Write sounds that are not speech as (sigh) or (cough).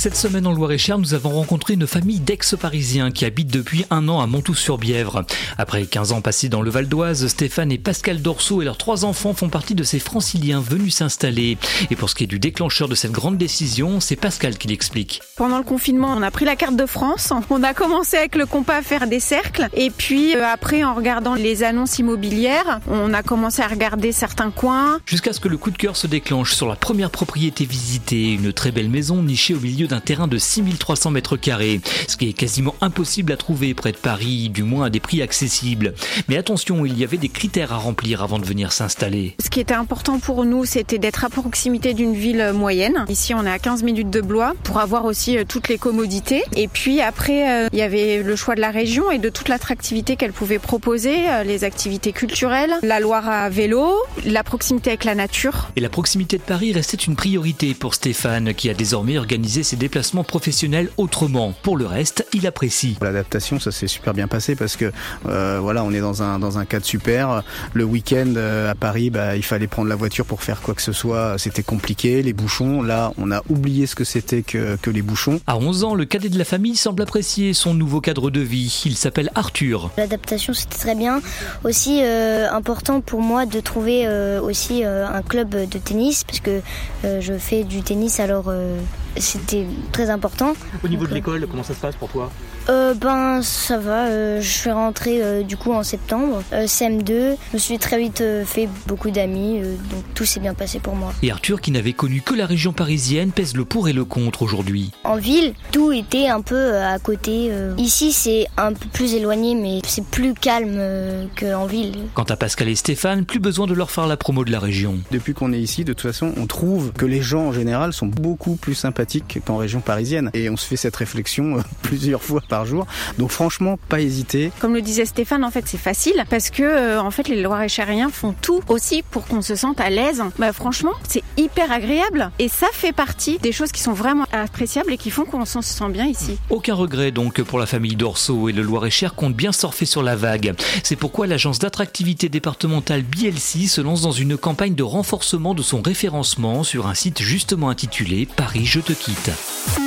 Cette semaine en Loire-et-Cher, nous avons rencontré une famille d'ex-parisiens qui habitent depuis un an à Montoux-sur-Bièvre. Après 15 ans passés dans le Val d'Oise, Stéphane et Pascal Dorso et leurs trois enfants font partie de ces franciliens venus s'installer. Et pour ce qui est du déclencheur de cette grande décision, c'est Pascal qui l'explique. Pendant le confinement, on a pris la carte de France. On a commencé avec le compas à faire des cercles. Et puis euh, après, en regardant les annonces immobilières, on a commencé à regarder certains coins. Jusqu'à ce que le coup de cœur se déclenche sur la première propriété visitée, une très belle maison nichée au milieu d'un terrain de 6300 mètres carrés, ce qui est quasiment impossible à trouver près de Paris, du moins à des prix accessibles. Mais attention, il y avait des critères à remplir avant de venir s'installer. Ce qui était important pour nous, c'était d'être à proximité d'une ville moyenne. Ici, on est à 15 minutes de Blois pour avoir aussi euh, toutes les commodités. Et puis après, euh, il y avait le choix de la région et de toute l'attractivité qu'elle pouvait proposer, euh, les activités culturelles, la Loire à vélo, la proximité avec la nature. Et la proximité de Paris restait une priorité pour Stéphane, qui a désormais organisé ses déplacements professionnels autrement. Pour le reste, il apprécie. L'adaptation, ça s'est super bien passé parce que euh, voilà, on est dans un dans un cadre super. Le week-end euh, à Paris, bah, il fallait prendre la voiture pour faire quoi que ce soit. C'était compliqué, les bouchons. Là, on a oublié ce que c'était que, que les bouchons. À 11 ans, le cadet de la famille semble apprécier son nouveau cadre de vie. Il s'appelle Arthur. L'adaptation, c'était très bien. Aussi euh, important pour moi de trouver euh, aussi euh, un club de tennis parce que euh, je fais du tennis alors euh, c'était très important. Au niveau de Donc, l'école, comment ça se passe pour toi Euh, ben ça va, euh, je suis rentrée euh, du coup en septembre, euh, CM2. Je me suis très vite euh, fait beaucoup d'amis, euh, donc tout s'est bien passé pour moi. Et Arthur, qui n'avait connu que la région parisienne, pèse le pour et le contre aujourd'hui. En ville, tout était un peu euh, à côté. euh. Ici c'est un peu plus éloigné, mais c'est plus calme euh, qu'en ville. Quant à Pascal et Stéphane, plus besoin de leur faire la promo de la région. Depuis qu'on est ici, de toute façon, on trouve que les gens en général sont beaucoup plus sympathiques qu'en région parisienne. Et on se fait cette réflexion euh, (laughs) plusieurs fois par jour. Donc franchement, pas hésiter. Comme le disait Stéphane, en fait, c'est facile parce que euh, en fait, les Loir-et-Chériens font tout aussi pour qu'on se sente à l'aise. Bah, franchement, c'est hyper agréable et ça fait partie des choses qui sont vraiment appréciables et qui font qu'on s'en sent bien ici. Aucun regret donc pour la famille Dorso et le Loir-et-Cher compte bien surfer sur la vague. C'est pourquoi l'agence d'attractivité départementale BLC se lance dans une campagne de renforcement de son référencement sur un site justement intitulé Paris je te quitte.